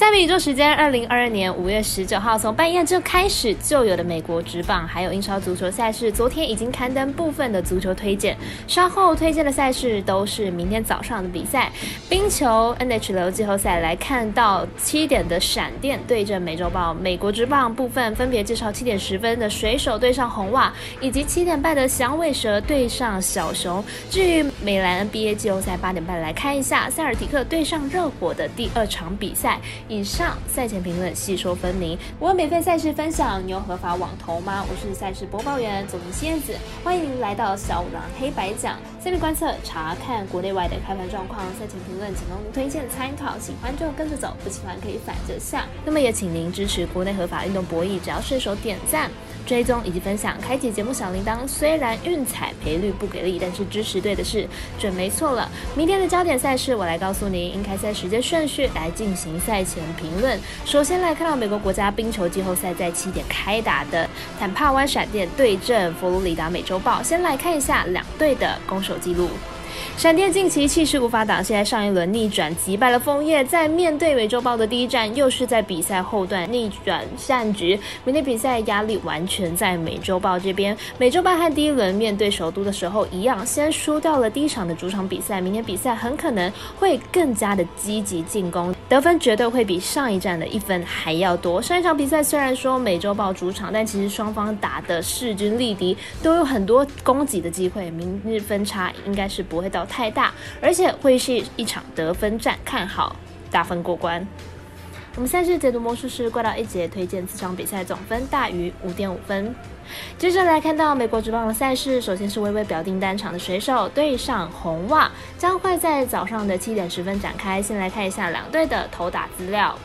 下面宇宙时间，二零二二年五月十九号，从半夜就开始就有的美国职棒，还有英超足球赛事，昨天已经刊登部分的足球推荐，稍后推荐的赛事都是明天早上的比赛。冰球 NHL 季后赛来看到七点的闪电对阵美洲豹，美国职棒部分分别介绍七点十分的水手对上红袜，以及七点半的响尾蛇对上小熊。至于美兰 NBA 季后赛八点半来看一下塞尔提克对上热火的第二场比赛。以上赛前评论细说分明。我有免费赛事分享，你有合法网投吗？我是赛事播报员左明蝎子，欢迎您来到小五郎黑白讲。下面观测查看国内外的开盘状况，赛前评论仅供推荐参考，喜欢就跟着走，不喜欢可以反着下。那么也请您支持国内合法运动博弈，只要顺手点赞、追踪以及分享，开启节目小铃铛。虽然运彩赔率不给力，但是支持对的是准没错了。明天的焦点赛事，我来告诉您应开赛时间顺序来进行赛前。评论，首先来看到美国国家冰球季后赛在七点开打的坦帕湾闪电对阵佛罗里达美洲豹，先来看一下两队的攻守记录。闪电近期气势无法挡，现在上一轮逆转击败了枫叶，在面对美洲豹的第一战，又是在比赛后段逆转战局。明天比赛压力完全在美洲豹这边。美洲豹和第一轮面对首都的时候一样，先输掉了第一场的主场比赛。明天比赛很可能会更加的积极进攻，得分绝对会比上一站的一分还要多。上一场比赛虽然说美洲豹主场，但其实双方打的势均力敌，都有很多攻击的机会。明日分差应该是不会到。太大，而且会是一场得分战，看好大分过关。我们赛事解读魔术师怪盗一节推荐，这场比赛总分大于五点五分。接着来看到美国职棒的赛事，首先是微微表定单场的水手对上红袜，将会在早上的七点十分展开。先来看一下两队的投打资料。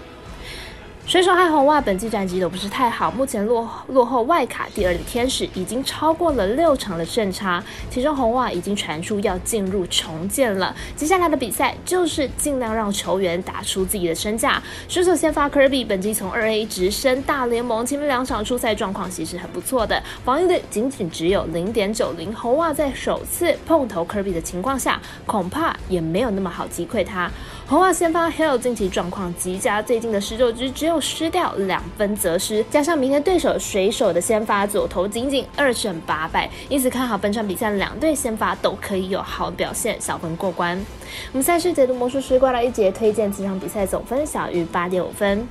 水手和红袜本季战绩都不是太好，目前落落后外卡第二的天使已经超过了六场的胜差，其中红袜已经传出要进入重建了。接下来的比赛就是尽量让球员打出自己的身价。水手先发 Kirby 本季从二 A 直升大联盟，前面两场出赛状况其实很不错的，防御率仅仅只有零点九零。红袜在首次碰头 Kirby 的情况下，恐怕也没有那么好击溃他。红袜先发 Hill 近期状况极佳，最近的十九局只有失掉两分则失，加上明天对手水手的先发左投仅仅二胜八败，因此看好本场比赛两队先发都可以有好表现，小分过关。我们赛事解读魔术师挂了一节，推荐这场比赛总分小于八点五分。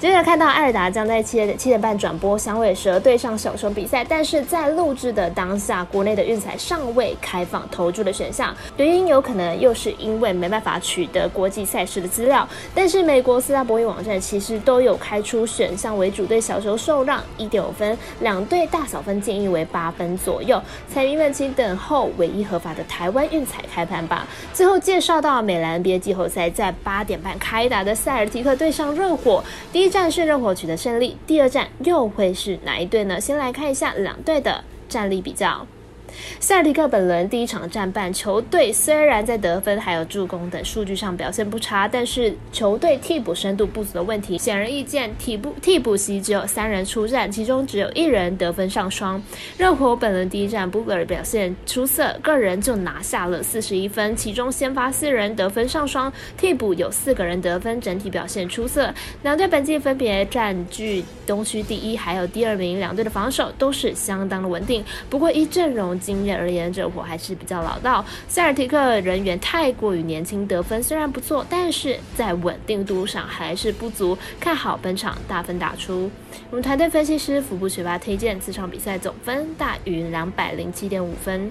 接着看到艾尔达将在七点七点半转播响尾蛇对上小熊比赛，但是在录制的当下，国内的运彩尚未开放投注的选项，原因有可能又是因为没办法取得国际赛事的资料。但是美国四大博弈网站其实都有开出选项为主，对小熊受让一点五分，两队大小分建议为八分左右。彩民们请等候唯一合法的台湾运彩开盘吧。最后介绍到美兰 NBA 季后赛在八点半开打的塞尔提克对上热火。第一站是热火取得胜利，第二站又会是哪一队呢？先来看一下两队的战力比较。塞尔提克本轮第一场战半，球队虽然在得分还有助攻等数据上表现不差，但是球队替补深度不足的问题显而易见。替补替补席只有三人出战，其中只有一人得分上双。热火本轮第一战，布勒表现出色，个人就拿下了四十一分，其中先发四人得分上双，替补有四个人得分，整体表现出色。两队本季分别占据东区第一还有第二名，两队的防守都是相当的稳定。不过一阵容。经验而言，这伙还是比较老道。塞尔提克人员太过于年轻，得分虽然不错，但是在稳定度上还是不足。看好本场大分打出。我们团队分析师福布学霸推荐，这场比赛总分大于两百零七点五分。